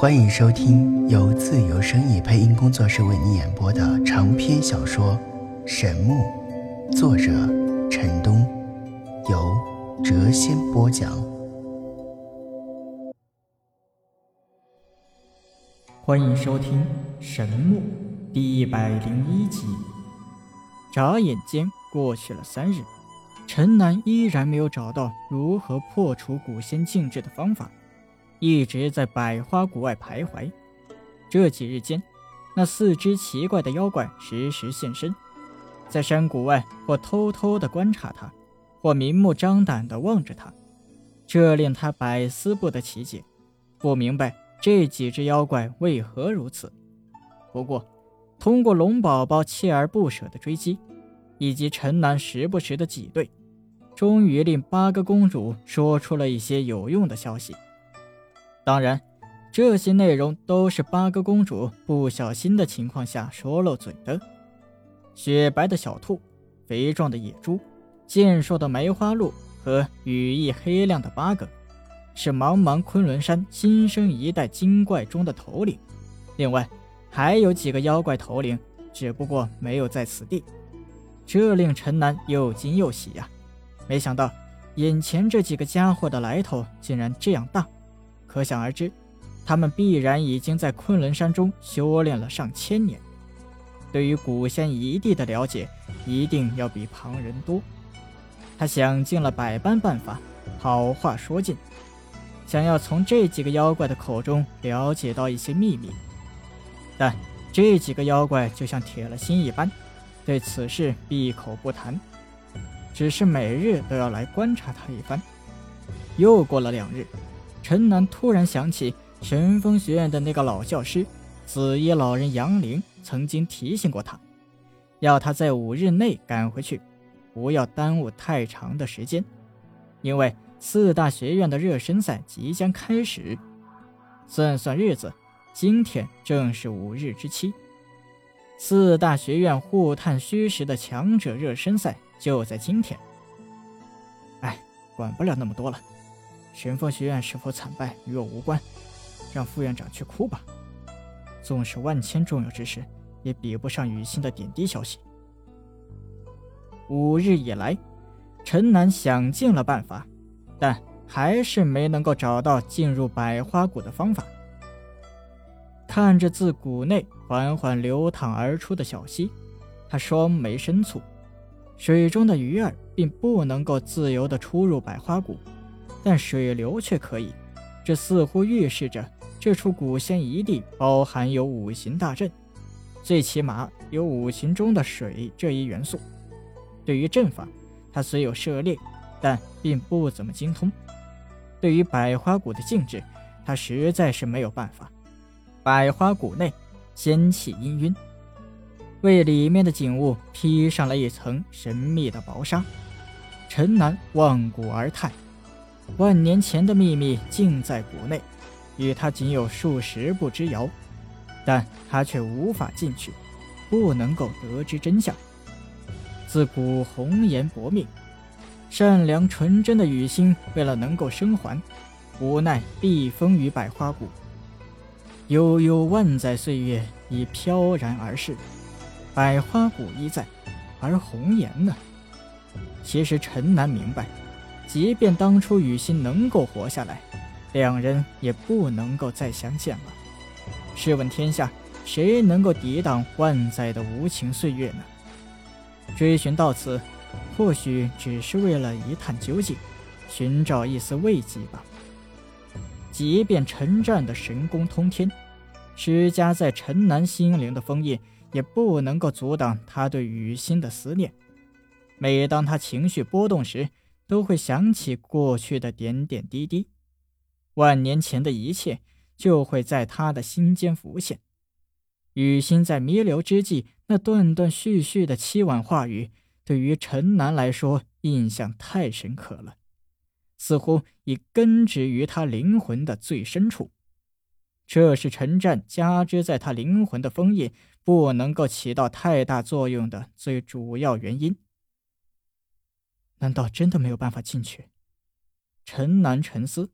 欢迎收听由自由声意配音工作室为你演播的长篇小说《神木》，作者陈东，由谪仙播讲。欢迎收听《神木》第一百零一集。眨眼间过去了三日，陈南依然没有找到如何破除古仙禁制的方法。一直在百花谷外徘徊。这几日间，那四只奇怪的妖怪时时现身，在山谷外或偷偷地观察他，或明目张胆地望着他，这令他百思不得其解，不明白这几只妖怪为何如此。不过，通过龙宝宝锲而不舍的追击，以及陈南时不时的挤兑，终于令八个公主说出了一些有用的消息。当然，这些内容都是八哥公主不小心的情况下说漏嘴的。雪白的小兔，肥壮的野猪，健硕的梅花鹿和羽翼黑亮的八哥，是茫茫昆仑山新生一代精怪中的头领。另外，还有几个妖怪头领，只不过没有在此地。这令陈南又惊又喜呀！没想到，眼前这几个家伙的来头竟然这样大。可想而知，他们必然已经在昆仑山中修炼了上千年，对于古仙一地的了解一定要比旁人多。他想尽了百般办法，好话说尽，想要从这几个妖怪的口中了解到一些秘密。但这几个妖怪就像铁了心一般，对此事闭口不谈，只是每日都要来观察他一番。又过了两日。陈南突然想起神风学院的那个老教师紫衣老人杨凌曾经提醒过他，要他在五日内赶回去，不要耽误太长的时间，因为四大学院的热身赛即将开始。算算日子，今天正是五日之期，四大学院互探虚实的强者热身赛就在今天。哎，管不了那么多了。神风学院是否惨败与我无关，让副院长去哭吧。纵使万千重要之事，也比不上雨欣的点滴消息。五日以来，陈南想尽了办法，但还是没能够找到进入百花谷的方法。看着自谷内缓缓流淌而出的小溪，他双眉深蹙。水中的鱼儿并不能够自由地出入百花谷。但水流却可以，这似乎预示着这处古仙遗地包含有五行大阵，最起码有五行中的水这一元素。对于阵法，他虽有涉猎，但并不怎么精通。对于百花谷的禁制，他实在是没有办法。百花谷内仙气氤氲，为里面的景物披上了一层神秘的薄纱。陈南望谷而叹。万年前的秘密尽在谷内，与他仅有数十步之遥，但他却无法进去，不能够得知真相。自古红颜薄命，善良纯真的雨欣为了能够生还，无奈避风于百花谷。悠悠万载岁月已飘然而逝，百花谷依在，而红颜呢？其实陈南明白。即便当初雨欣能够活下来，两人也不能够再相见了。试问天下，谁能够抵挡万载的无情岁月呢？追寻到此，或许只是为了一探究竟，寻找一丝慰藉吧。即便陈战的神功通天，施加在陈南心灵的封印，也不能够阻挡他对雨欣的思念。每当他情绪波动时，都会想起过去的点点滴滴，万年前的一切就会在他的心间浮现。雨欣在弥留之际那断断续续的凄婉话语，对于陈南来说印象太深刻了，似乎已根植于他灵魂的最深处。这是陈战加之在他灵魂的封印不能够起到太大作用的最主要原因。难道真的没有办法进去？陈南沉思。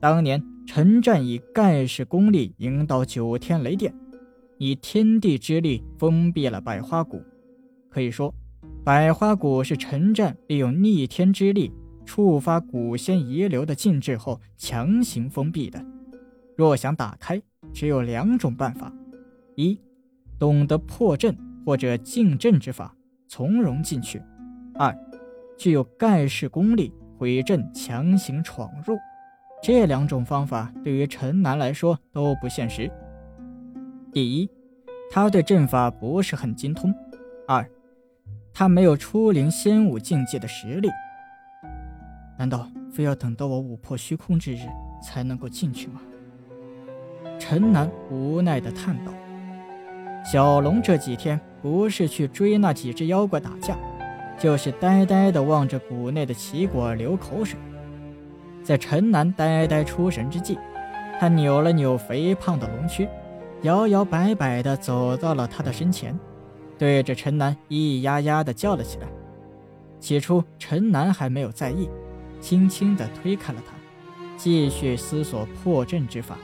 当年陈战以盖世功力引导九天雷电，以天地之力封闭了百花谷。可以说，百花谷是陈战利用逆天之力触发古仙遗留的禁制后强行封闭的。若想打开，只有两种办法：一，懂得破阵或者进阵之法，从容进去；二，具有盖世功力，毁阵强行闯入。这两种方法对于陈南来说都不现实。第一，他对阵法不是很精通；二，他没有出灵仙武境界的实力。难道非要等到我五破虚空之日才能够进去吗？陈南无奈地叹道。小龙这几天不是去追那几只妖怪打架，就是呆呆地望着谷内的奇果流口水。在陈南呆呆出神之际，他扭了扭肥胖的龙躯，摇摇摆摆地走到了他的身前，对着陈南咿咿呀呀地叫了起来。起初，陈南还没有在意，轻轻地推开了他，继续思索破阵之法。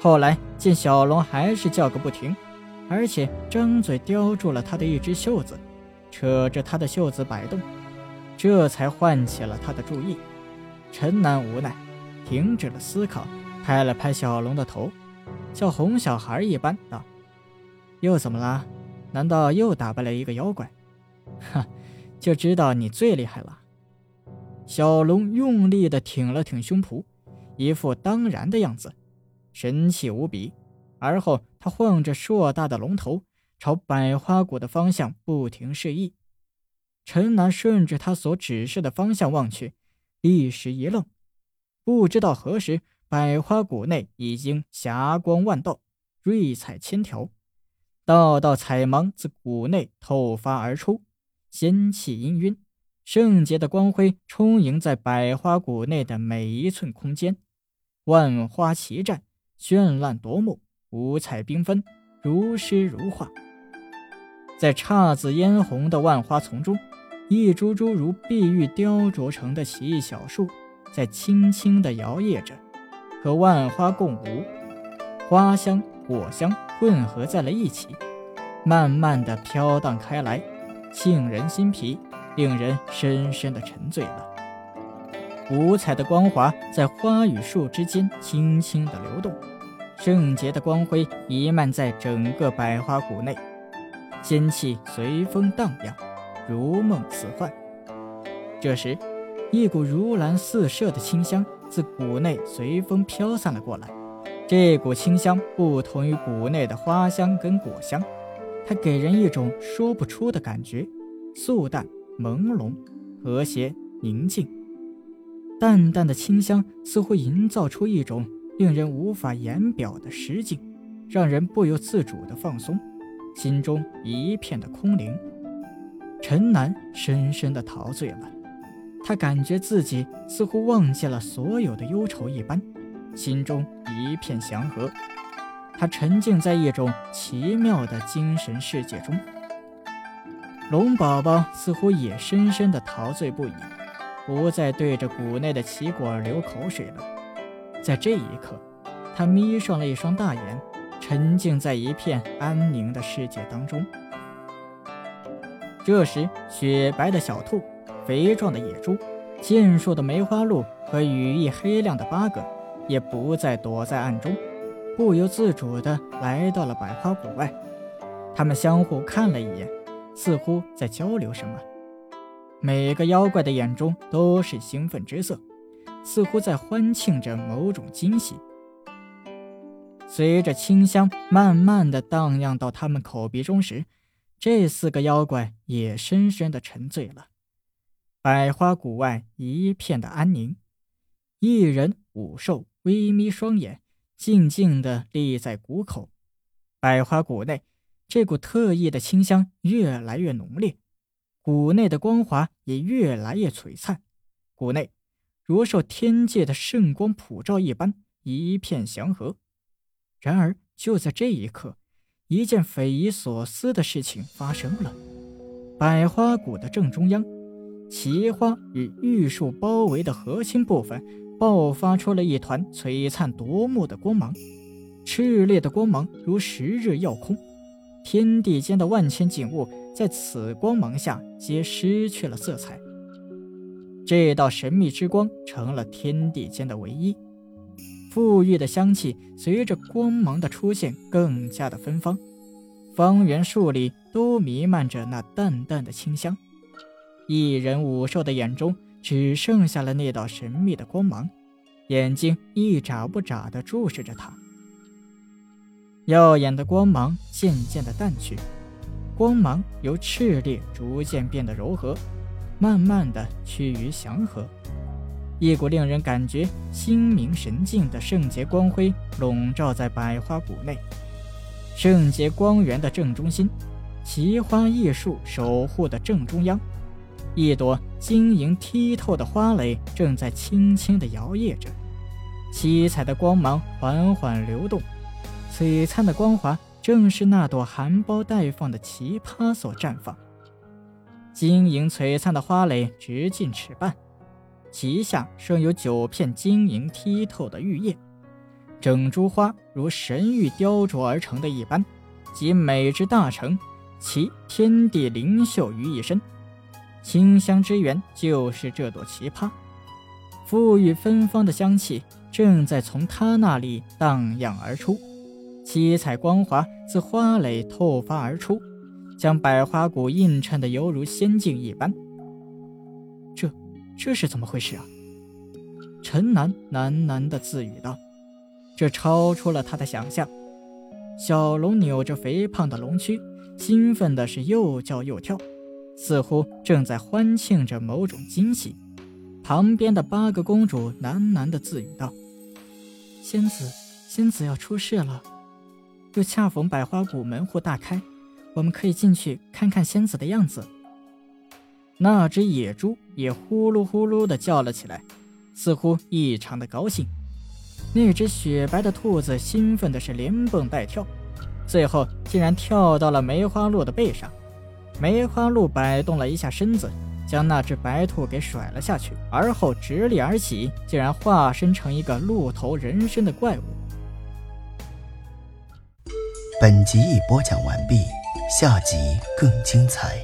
后来见小龙还是叫个不停，而且张嘴叼住了他的一只袖子，扯着他的袖子摆动，这才唤起了他的注意。陈南无奈，停止了思考，拍了拍小龙的头，像哄小孩一般道：“又怎么了？难道又打败了一个妖怪？哈，就知道你最厉害了。”小龙用力地挺了挺胸脯，一副当然的样子，神气无比。而后，他晃着硕大的龙头，朝百花谷的方向不停示意。陈南顺着他所指示的方向望去。一时一愣，不知道何时，百花谷内已经霞光万道，瑞彩千条，道道彩芒自谷内透发而出，仙气氤氲，圣洁的光辉充盈在百花谷内的每一寸空间，万花齐绽，绚烂夺目，五彩缤纷，如诗如画。在姹紫嫣红的万花丛中。一株株如碧玉雕琢成的奇异小树，在轻轻地摇曳着，和万花共舞，花香果香混合在了一起，慢慢地飘荡开来，沁人心脾，令人深深地沉醉了。五彩的光华在花与树之间轻轻地流动，圣洁的光辉弥漫在整个百花谷内，仙气随风荡漾。如梦似幻。这时，一股如兰四射的清香自谷内随风飘散了过来。这股清香不同于谷内的花香跟果香，它给人一种说不出的感觉，素淡、朦胧、和谐、宁静。淡淡的清香似乎营造出一种令人无法言表的诗境，让人不由自主的放松，心中一片的空灵。陈南深深的陶醉了，他感觉自己似乎忘记了所有的忧愁一般，心中一片祥和。他沉浸在一种奇妙的精神世界中。龙宝宝似乎也深深的陶醉不已，不再对着谷内的奇果流口水了。在这一刻，他眯上了一双大眼，沉浸在一片安宁的世界当中。这时，雪白的小兔、肥壮的野猪、健硕的梅花鹿和羽翼黑亮的八哥，也不再躲在暗中，不由自主地来到了百花谷外。他们相互看了一眼，似乎在交流什么。每个妖怪的眼中都是兴奋之色，似乎在欢庆着某种惊喜。随着清香慢慢的荡漾到他们口鼻中时，这四个妖怪也深深的沉醉了。百花谷外一片的安宁，一人五兽微眯双眼，静静的立在谷口。百花谷内，这股特异的清香越来越浓烈，谷内的光华也越来越璀璨。谷内如受天界的圣光普照一般，一片祥和。然而，就在这一刻。一件匪夷所思的事情发生了。百花谷的正中央，奇花与玉树包围的核心部分爆发出了一团璀璨夺目的光芒，炽烈的光芒如十日耀空，天地间的万千景物在此光芒下皆失去了色彩。这道神秘之光成了天地间的唯一。馥郁的香气随着光芒的出现更加的芬芳，方圆数里都弥漫着那淡淡的清香。一人五兽的眼中只剩下了那道神秘的光芒，眼睛一眨不眨地注视着他。耀眼的光芒渐渐地淡去，光芒由炽烈逐渐变得柔和。慢慢的趋于祥和，一股令人感觉心明神静的圣洁光辉笼罩在百花谷内。圣洁光源的正中心，奇花异树守护的正中央，一朵晶莹剔透的花蕾正在轻轻地摇曳着，七彩的光芒缓缓流动，璀璨的光华正是那朵含苞待放的奇葩所绽放。晶莹璀璨的花蕾直径尺半，其下生有九片晶莹剔透的玉叶，整株花如神玉雕琢而成的一般，集美之大成，集天地灵秀于一身。清香之源就是这朵奇葩，馥郁芬芳的香气正在从它那里荡漾而出，七彩光华自花蕾透发而出。将百花谷映衬得犹如仙境一般。这，是怎么回事啊？陈南喃喃地自语道：“这超出了他的想象。”小龙扭着肥胖的龙躯，兴奋的是又叫又跳，似乎正在欢庆着某种惊喜。旁边的八个公主喃喃地自语道：“仙子，仙子要出世了，又恰逢百花谷门户大开。”我们可以进去看看仙子的样子。那只野猪也呼噜呼噜地叫了起来，似乎异常的高兴。那只雪白的兔子兴奋的是连蹦带跳，最后竟然跳到了梅花鹿的背上。梅花鹿摆动了一下身子，将那只白兔给甩了下去，而后直立而起，竟然化身成一个鹿头人身的怪物。本集已播讲完毕。下集更精彩。